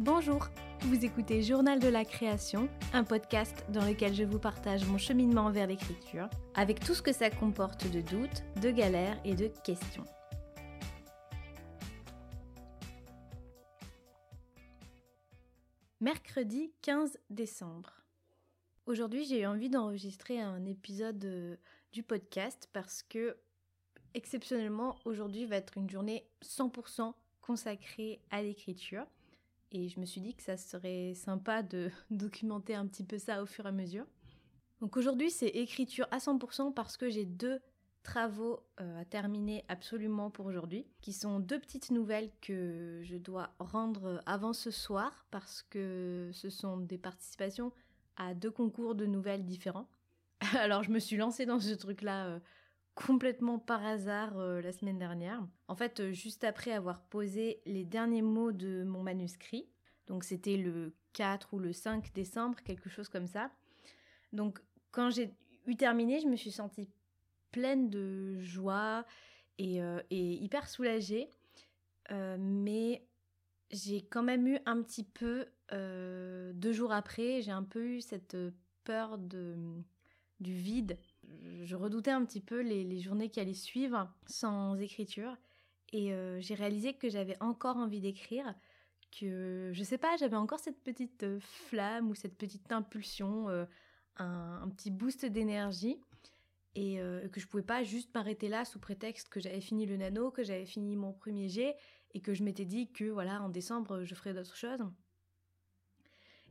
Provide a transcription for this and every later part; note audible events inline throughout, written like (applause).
Bonjour, vous écoutez Journal de la création, un podcast dans lequel je vous partage mon cheminement vers l'écriture, avec tout ce que ça comporte de doutes, de galères et de questions. Mercredi 15 décembre. Aujourd'hui, j'ai eu envie d'enregistrer un épisode euh, du podcast parce que, exceptionnellement, aujourd'hui va être une journée 100% consacrée à l'écriture. Et je me suis dit que ça serait sympa de (laughs) documenter un petit peu ça au fur et à mesure. Donc aujourd'hui, c'est écriture à 100% parce que j'ai deux travaux euh, à terminer absolument pour aujourd'hui, qui sont deux petites nouvelles que je dois rendre avant ce soir parce que ce sont des participations à deux concours de nouvelles différents. (laughs) Alors je me suis lancée dans ce truc-là euh, complètement par hasard euh, la semaine dernière. En fait, euh, juste après avoir posé les derniers mots de mon manuscrit, donc c'était le 4 ou le 5 décembre, quelque chose comme ça. Donc quand j'ai eu terminé, je me suis sentie pleine de joie et, et hyper soulagée. mais j'ai quand même eu un petit peu, deux jours après, j'ai un peu eu cette peur de, du vide. Je redoutais un petit peu les, les journées qui allaient suivre sans écriture. Et j'ai réalisé que j'avais encore envie d'écrire, que je sais pas, j'avais encore cette petite flamme ou cette petite impulsion, un, un, petit boost d'énergie et que je pouvais pas juste m'arrêter là sous prétexte que j'avais fini le nano, que j'avais fini mon premier jet et que je m'étais dit que voilà en décembre je ferais d'autres choses.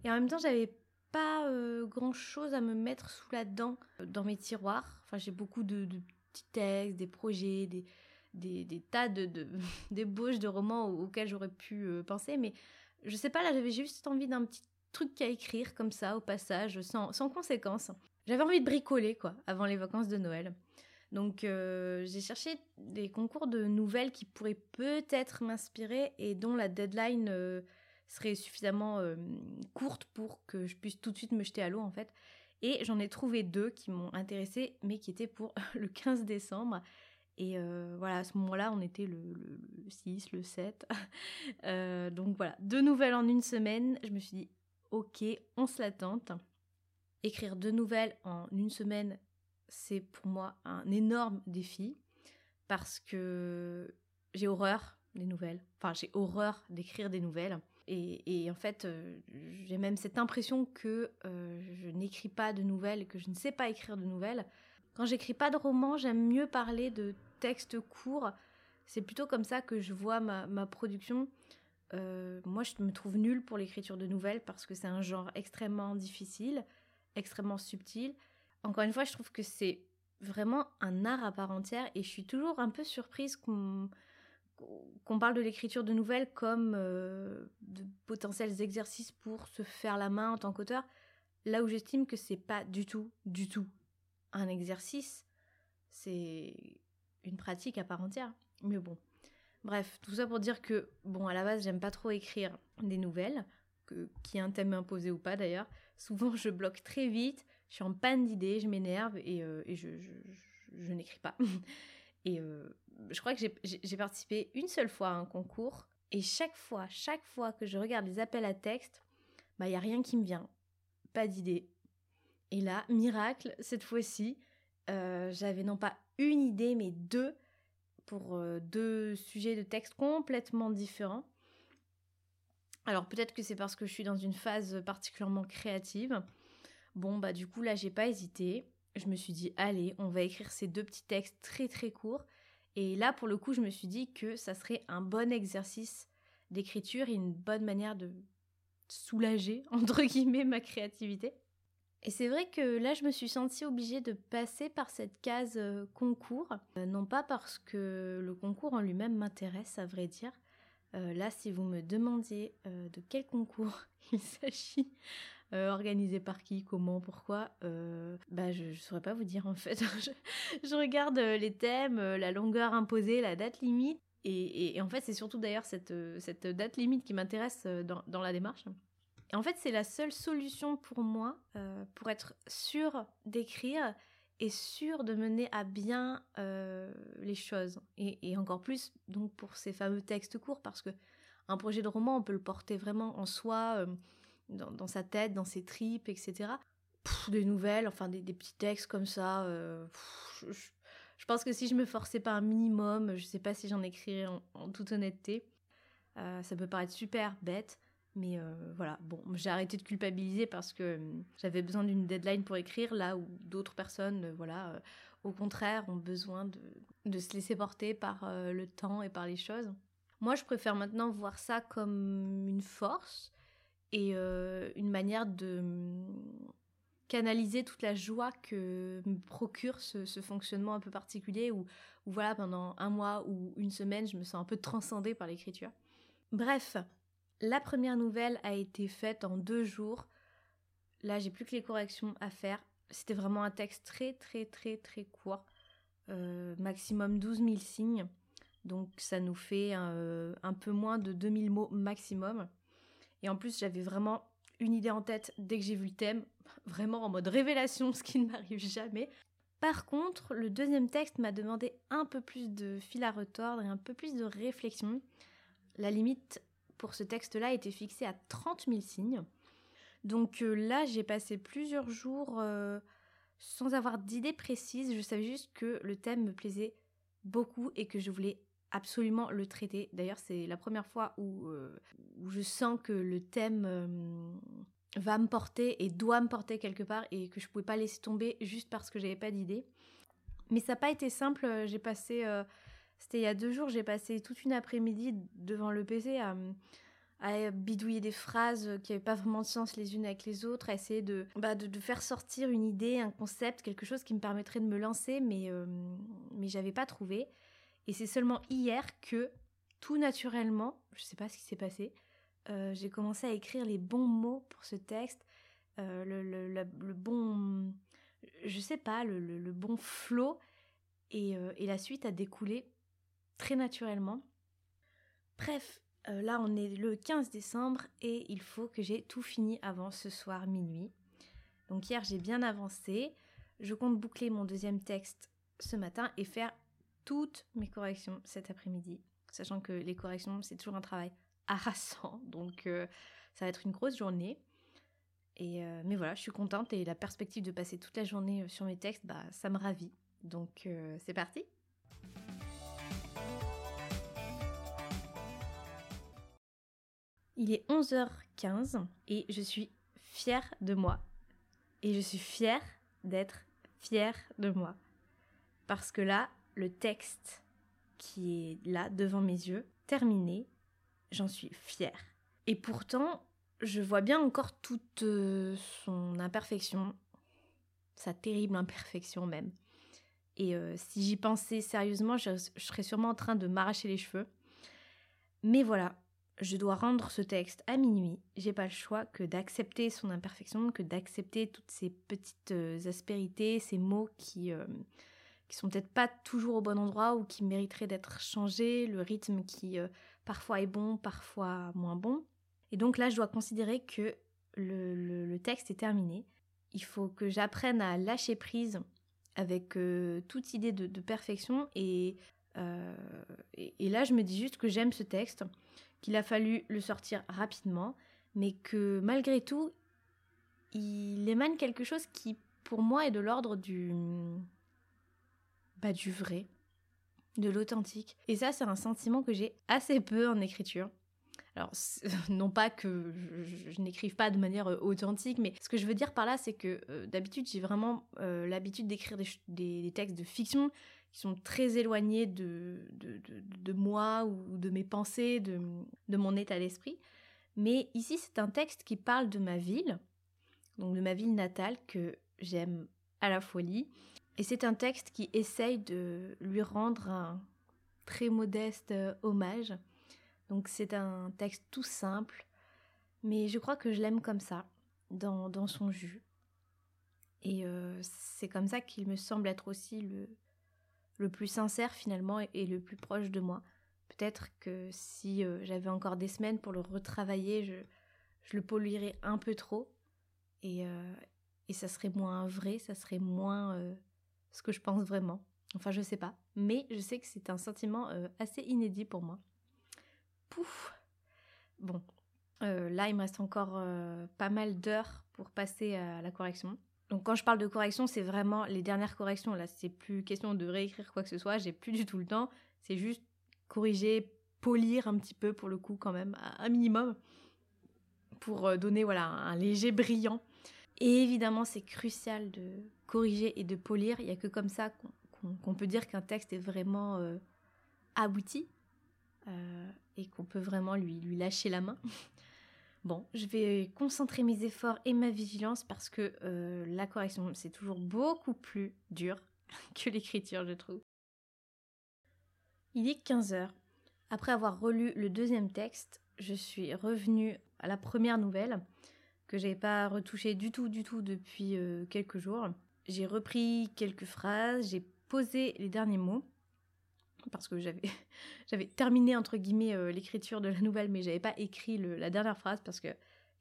Et en même temps j'avais pas grand chose à me mettre sous la dent dans mes tiroirs. Enfin j'ai beaucoup de, petits textes, des projets, des, des, tas de, d'ébauches (laughs) de romans auxquels j'aurais pu penser, mais je sais pas là j'avais juste envie d'un petit truc à écrire comme ça au passage sans, sans conséquence. J'avais envie de bricoler quoi avant les vacances de Noël. Donc euh, j'ai cherché des concours de nouvelles qui pourraient peut-être m'inspirer et dont la deadline euh, serait suffisamment euh, courte pour que je puisse tout de suite me jeter à l'eau en fait. Et j'en ai trouvé deux qui m'ont intéressé mais qui étaient pour (laughs) le 15 décembre. Et voilà, à ce moment-là, on était le, le, le 6, le 7. (laughs) donc voilà, deux nouvelles en une semaine. Je me suis dit, ok, on se la tente. Écrire deux nouvelles en une semaine, c'est pour moi un énorme défi parce que j'ai horreur des nouvelles. Enfin, j'ai horreur d'écrire des nouvelles. Et, en fait, euh, j'ai même cette impression que euh, je n'écris pas de nouvelles que je ne sais pas écrire de nouvelles. Quand j'écris pas de romans, j'aime mieux parler de textes courts. C'est plutôt comme ça que je vois ma, ma production. Euh, moi, je me trouve nulle pour l'écriture de nouvelles parce que c'est un genre extrêmement difficile, extrêmement subtil. Encore une fois, je trouve que c'est vraiment un art à part entière et je suis toujours un peu surprise qu'on parle de l'écriture de nouvelles comme euh, de potentiels exercices pour se faire la main en tant qu'auteur, là où j'estime que c'est pas du tout, du tout un exercice, c'est une pratique à part entière. Mais bon, bref, tout ça pour dire que, bon, à la base, j'aime pas trop écrire des nouvelles, qui est un thème imposé ou pas d'ailleurs. Souvent, je bloque très vite, je suis en panne d'idées, je m'énerve et, euh, je, n'écris pas. (laughs) et euh, je crois que j'ai participé une seule fois à un concours et chaque fois, chaque fois que je regarde les appels à texte, bah il y a rien qui me vient, pas d'idée. Et là, miracle, cette fois-ci, euh, j'avais non pas une idée mais deux pour deux sujets de texte complètement différents. Alors peut-être que c'est parce que je suis dans une phase particulièrement créative. Bon bah du coup là j'ai pas hésité. Je me suis dit allez on va écrire ces deux petits textes très très courts. Et là pour le coup je me suis dit que ça serait un bon exercice d'écriture et une bonne manière de soulager (laughs) entre guillemets ma créativité. Et c'est vrai que là, je me suis sentie obligée de passer par cette case euh, concours. Euh, non pas parce que le concours en lui-même m'intéresse, à vrai dire, euh, là, si vous me demandiez de quel concours (laughs) il s'agit, euh, organisé par qui, comment, pourquoi, bah, je ne saurais pas vous dire en fait. (laughs) je, regarde les thèmes, la longueur imposée, la date limite. Et, en fait, c'est surtout d'ailleurs cette, date limite qui m'intéresse dans, la démarche. En fait, c'est la seule solution pour moi euh, pour être sûr d'écrire et sûr de mener à bien euh, les choses. Et, encore plus donc pour ces fameux textes courts, parce que un projet de roman, on peut le porter vraiment en soi, euh, dans, sa tête, dans ses tripes, etc. des nouvelles, enfin des, petits textes comme ça. je, pense que si je me forçais pas un minimum, je sais pas si j'en écrirais en toute honnêteté. ça peut paraître super bête, mais euh, voilà, bon, j'ai arrêté de culpabiliser parce que euh, j'avais besoin d'une deadline pour écrire, là où d'autres personnes, euh, voilà, au contraire, ont besoin de se laisser porter par le temps et par les choses. Moi, je préfère maintenant voir ça comme une force et une manière de canaliser toute la joie que me procure ce, fonctionnement un peu particulier où, voilà, pendant un mois ou une semaine, je me sens un peu transcendée par l'écriture. Bref, la première nouvelle a été faite en deux jours. Là, j'ai plus que les corrections à faire. C'était vraiment un texte très très très très court, euh, maximum 12 000 signes. Donc ça nous fait euh, un peu moins de 2000 mots maximum. Et en plus, j'avais vraiment une idée en tête dès que j'ai vu le thème, (laughs) vraiment en mode révélation, (laughs) ce qui ne m'arrive jamais. Par contre, le deuxième texte m'a demandé un peu plus de fil à retordre et un peu plus de réflexion. La limite pour ce texte-là était fixé à 30 000 signes. Donc euh, là, j'ai passé plusieurs jours euh, sans avoir d'idée précise. Je savais juste que le thème me plaisait beaucoup et que je voulais absolument le traiter. D'ailleurs, c'est la première fois où, euh, je sens que le thème va me porter et doit me porter quelque part et que je ne pouvais pas laisser tomber juste parce que j'avais pas d'idée. Mais ça n'a pas été simple. J'ai passé c'était il y a deux jours, j'ai passé toute une après-midi devant le PC à, bidouiller des phrases qui n'avaient pas vraiment de sens les unes avec les autres, à essayer de, bah, de, faire sortir une idée, un concept, quelque chose qui me permettrait de me lancer, mais, euh, mais j'avais pas trouvé. Et c'est seulement hier que, tout naturellement, je sais pas ce qui s'est passé, euh, j'ai commencé à écrire les bons mots pour ce texte, euh, le, le, le, bon, je sais pas, le, bon flow, et, et la suite a découlé très naturellement. Bref, euh, là on est le 15 décembre et il faut que j'ai tout fini avant ce soir minuit. Donc hier j'ai bien avancé. Je compte boucler mon deuxième texte ce matin et faire toutes mes corrections cet après-midi. Sachant que les corrections c'est toujours un travail (laughs) harassant. Donc euh, ça va être une grosse journée. Et euh, mais voilà, je suis contente et la perspective de passer toute la journée sur mes textes, bah, ça me ravit. Donc c'est parti Il est 11h15 et je suis fière de moi. Et je suis fière d'être fière de moi. Parce que là, le texte qui est là devant mes yeux, terminé, j'en suis fière. Et pourtant, je vois bien encore toute euh, son imperfection, sa terrible imperfection même. Et euh, si j'y pensais sérieusement, je serais sûrement en train de m'arracher les cheveux. Mais voilà, je dois rendre ce texte à minuit, j'ai pas le choix que d'accepter son imperfection, que d'accepter toutes ces petites euh, aspérités, ces mots qui, qui sont peut-être pas toujours au bon endroit ou qui mériteraient d'être changés, le rythme qui euh, parfois est bon, parfois moins bon. Et donc là, je dois considérer que le, texte est terminé. Il faut que j'apprenne à lâcher prise avec toute idée de, perfection et, et là, je me dis juste que j'aime ce texte qu'il a fallu le sortir rapidement, mais que malgré tout, il émane quelque chose qui, pour moi, est de l'ordre du. Bah, du vrai, de l'authentique. Et ça, c'est un sentiment que j'ai assez peu en écriture. Alors, (laughs) non pas que je, n'écrive pas de manière euh, authentique, mais ce que je veux dire par là, c'est que euh, d'habitude, j'ai vraiment euh, l'habitude d'écrire des, textes de fiction qui sont très éloignés de, de, moi ou de mes pensées, de, de mon état d'esprit. Mais ici, c'est un texte qui parle de ma ville, donc de ma ville natale que j'aime à la folie. Et c'est un texte qui essaye de lui rendre un très modeste euh, hommage. Donc c'est un texte tout simple, mais je crois que je l'aime comme ça, dans, dans son jus. Et euh, c'est comme ça qu'il me semble être aussi le, le plus sincère finalement et, le plus proche de moi. Peut-être que si euh, j'avais encore des semaines pour le retravailler, je, je le polirais un peu trop et, et ça serait moins vrai, ça serait moins ce que je pense vraiment. Enfin, je sais pas. Mais je sais que c'est un sentiment assez inédit pour moi. Pouf Bon, là, il me reste encore pas mal d'heures pour passer à la correction. Donc quand je parle de correction, c'est vraiment les dernières corrections. Là, c'est plus question de réécrire quoi que ce soit. J'ai plus du tout le temps. C'est juste corriger, polir un petit peu pour le coup quand même, un minimum, pour donner voilà un léger brillant. Et évidemment, c'est crucial de corriger et de polir. Il n'y a que comme ça qu'on peut dire qu'un texte est vraiment abouti euh, et qu'on peut vraiment lui, lâcher la main. (laughs) Bon, je vais concentrer mes efforts et ma vigilance parce que euh, la correction, c'est toujours beaucoup plus dur (laughs) que l'écriture, je trouve. Il est 15 heures. Après avoir relu le deuxième texte, je suis revenue à la première nouvelle que j'avais pas retouchée du tout, du tout depuis euh, quelques jours. J'ai repris quelques phrases, j'ai posé les derniers mots parce que j'avais (laughs) j'avais terminé entre guillemets euh, l'écriture de la nouvelle mais j'avais pas écrit la dernière phrase parce que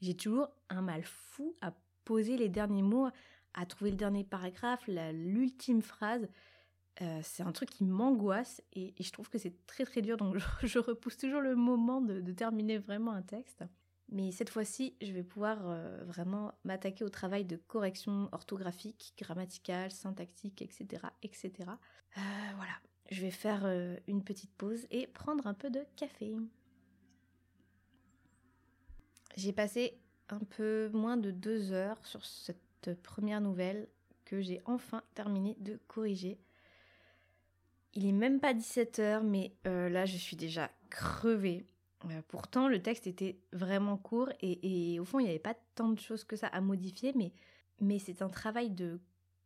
j'ai toujours un mal fou à poser les derniers mots, à trouver le dernier paragraphe, l'ultime phrase. Euh, c'est un truc qui m'angoisse et, je trouve que c'est très très dur donc (laughs) je, repousse toujours le moment de, terminer vraiment un texte. Mais cette fois-ci, je vais pouvoir euh, vraiment m'attaquer au travail de correction orthographique, grammaticale, syntaxique, etc. etc. voilà, je vais faire euh, une petite pause et prendre un peu de café. J'ai passé un peu moins de deux heures sur cette première nouvelle que j'ai enfin terminé de corriger. Il est même pas 17 heures, mais euh, là je suis déjà crevée. Euh, pourtant, le texte était vraiment court et, au fond, il n'y avait pas tant de choses que ça à modifier, mais, c'est un travail de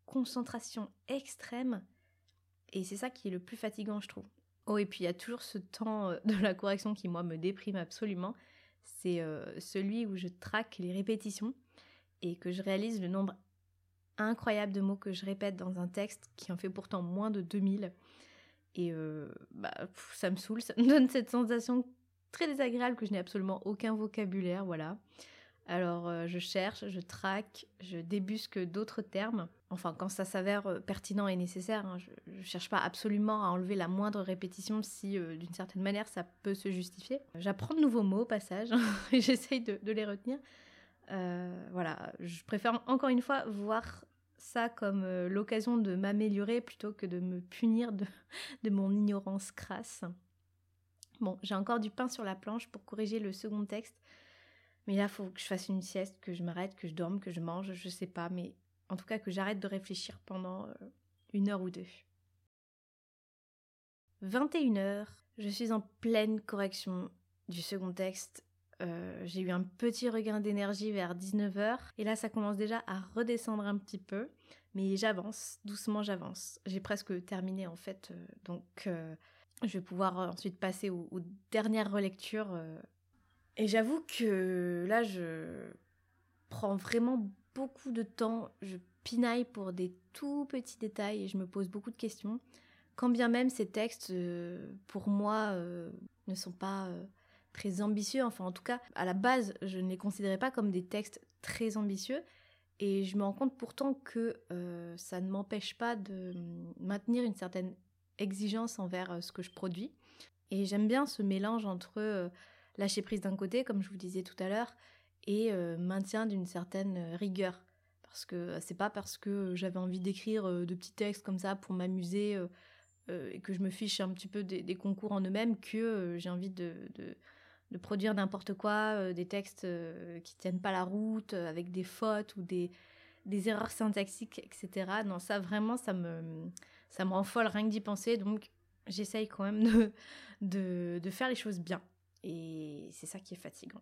concentration extrême et c'est ça qui est le plus fatigant, je trouve. Oh, et puis il y a toujours ce temps euh, (laughs) de la correction qui, moi, me déprime absolument. C'est euh, celui où je traque les répétitions et que je réalise le nombre incroyable de mots que je répète dans un texte qui en fait pourtant moins de 2000. Et bah, ça me saoule, ça me (laughs) donne cette sensation très désagréable que je n'ai absolument aucun vocabulaire, voilà. Alors euh, je cherche, je traque, je débusque d'autres termes. Enfin, quand ça s'avère euh, pertinent et nécessaire, hein, je ne cherche pas absolument à enlever la moindre répétition si euh, d'une certaine manière ça peut se justifier. J'apprends de nouveaux mots au passage (laughs) et j'essaye de, les retenir. voilà, je préfère encore une fois voir ça comme l'occasion de m'améliorer plutôt que de me punir de, (laughs) de mon ignorance crasse. Bon, j'ai encore du pain sur la planche pour corriger le second texte mais là, il faut que je fasse une sieste, que je m'arrête, que je dorme, que je mange, je sais pas, mais en tout cas que j'arrête de réfléchir pendant euh, une heure ou deux. 21 heures, je suis en pleine correction du second texte. Euh, j'ai eu un petit regain d'énergie vers 19h et là ça commence déjà à redescendre un petit peu, mais j'avance, doucement j'avance. J'ai presque terminé en fait, euh, donc je vais pouvoir ensuite passer aux, dernières relectures et j'avoue que là, je prends vraiment beaucoup de temps, je pinaille pour des tout petits détails et je me pose beaucoup de questions. Quand bien même ces textes, euh, pour moi, euh, ne sont pas euh, très ambitieux, enfin en tout cas, à la base, je ne les considérais pas comme des textes très ambitieux. Et je me rends compte pourtant que ça ne m'empêche pas de maintenir une certaine exigence envers ce que je produis. Et j'aime bien ce mélange entre lâcher prise d'un côté, comme je vous disais tout à l'heure, et euh, maintien d'une certaine euh, rigueur. Parce que c'est pas parce que j'avais envie d'écrire euh, de petits textes comme ça pour m'amuser et que je me fiche un petit peu des, concours en eux-mêmes que j'ai envie de, de, produire n'importe quoi, des textes qui tiennent pas la route, avec des fautes ou des, des erreurs syntaxiques, etc. Non, ça vraiment, ça me, ça me rend folle rien que d'y penser. Donc j'essaye quand même de, faire les choses bien. Et c'est ça qui est fatigant.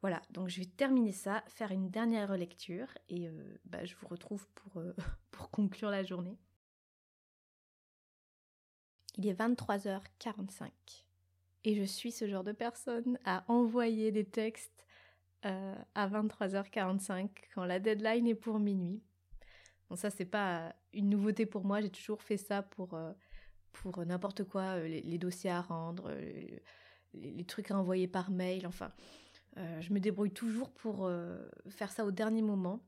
Voilà, donc je vais terminer ça, faire une dernière relecture et euh, bah, je vous retrouve pour, euh, (laughs) pour conclure la journée. Il est 23h45 et je suis ce genre de personne à envoyer des textes euh, à 23h45 quand la deadline est pour minuit. Ça, c'est pas une nouveauté pour moi, j'ai toujours fait ça pour, pour n'importe quoi, les, les, dossiers à rendre les, trucs à envoyer par mail, enfin. je me débrouille toujours pour faire ça au dernier moment.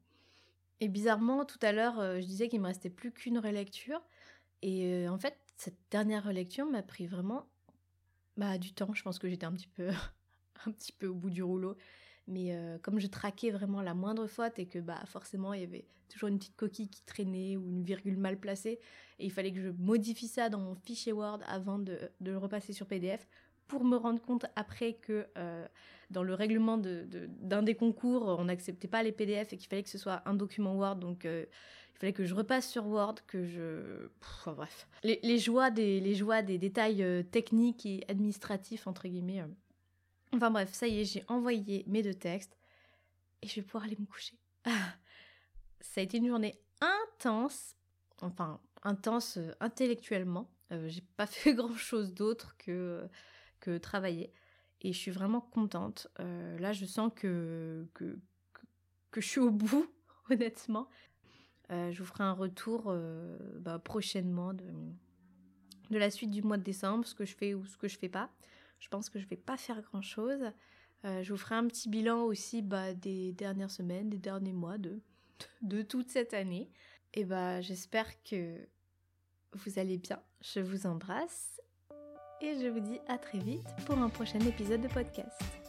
Et bizarrement, tout à l'heure, je disais qu'il me restait plus qu'une relecture. Et en fait, cette dernière relecture m'a pris vraiment bah, du temps. Je pense que j'étais un petit peu (laughs) un petit peu au bout du rouleau. Mais euh, comme je traquais vraiment la moindre faute et que bah forcément il y avait toujours une petite coquille qui traînait ou une virgule mal placée, et il fallait que je modifie ça dans mon fichier Word avant de, le repasser sur PDF pour me rendre compte après que euh, dans le règlement d'un de, des concours, on n'acceptait pas les PDF et qu'il fallait que ce soit un document Word. Donc euh, il fallait que je repasse sur Word, que je... bref. Les, joies des, les joies des détails techniques et administratifs, entre guillemets Enfin bref, ça y est, j'ai envoyé mes deux textes et je vais pouvoir aller me coucher. ça a été une journée intense, enfin intense euh, intellectuellement. Euh, j'ai pas (laughs) fait grand chose d'autre que, que travailler et je suis vraiment contente. Euh, là, je sens que, que, que, je suis au bout, (laughs) honnêtement. je vous ferai un retour bah, prochainement de, de la suite du mois de décembre, ce que je fais ou ce que je fais pas. Je pense que je vais pas faire grand chose. Euh, je vous ferai un petit bilan aussi bah, des dernières semaines, des derniers mois, de, (laughs) de toute cette année. Et bah, j'espère que vous allez bien. Je vous embrasse et je vous dis à très vite pour un prochain épisode de podcast.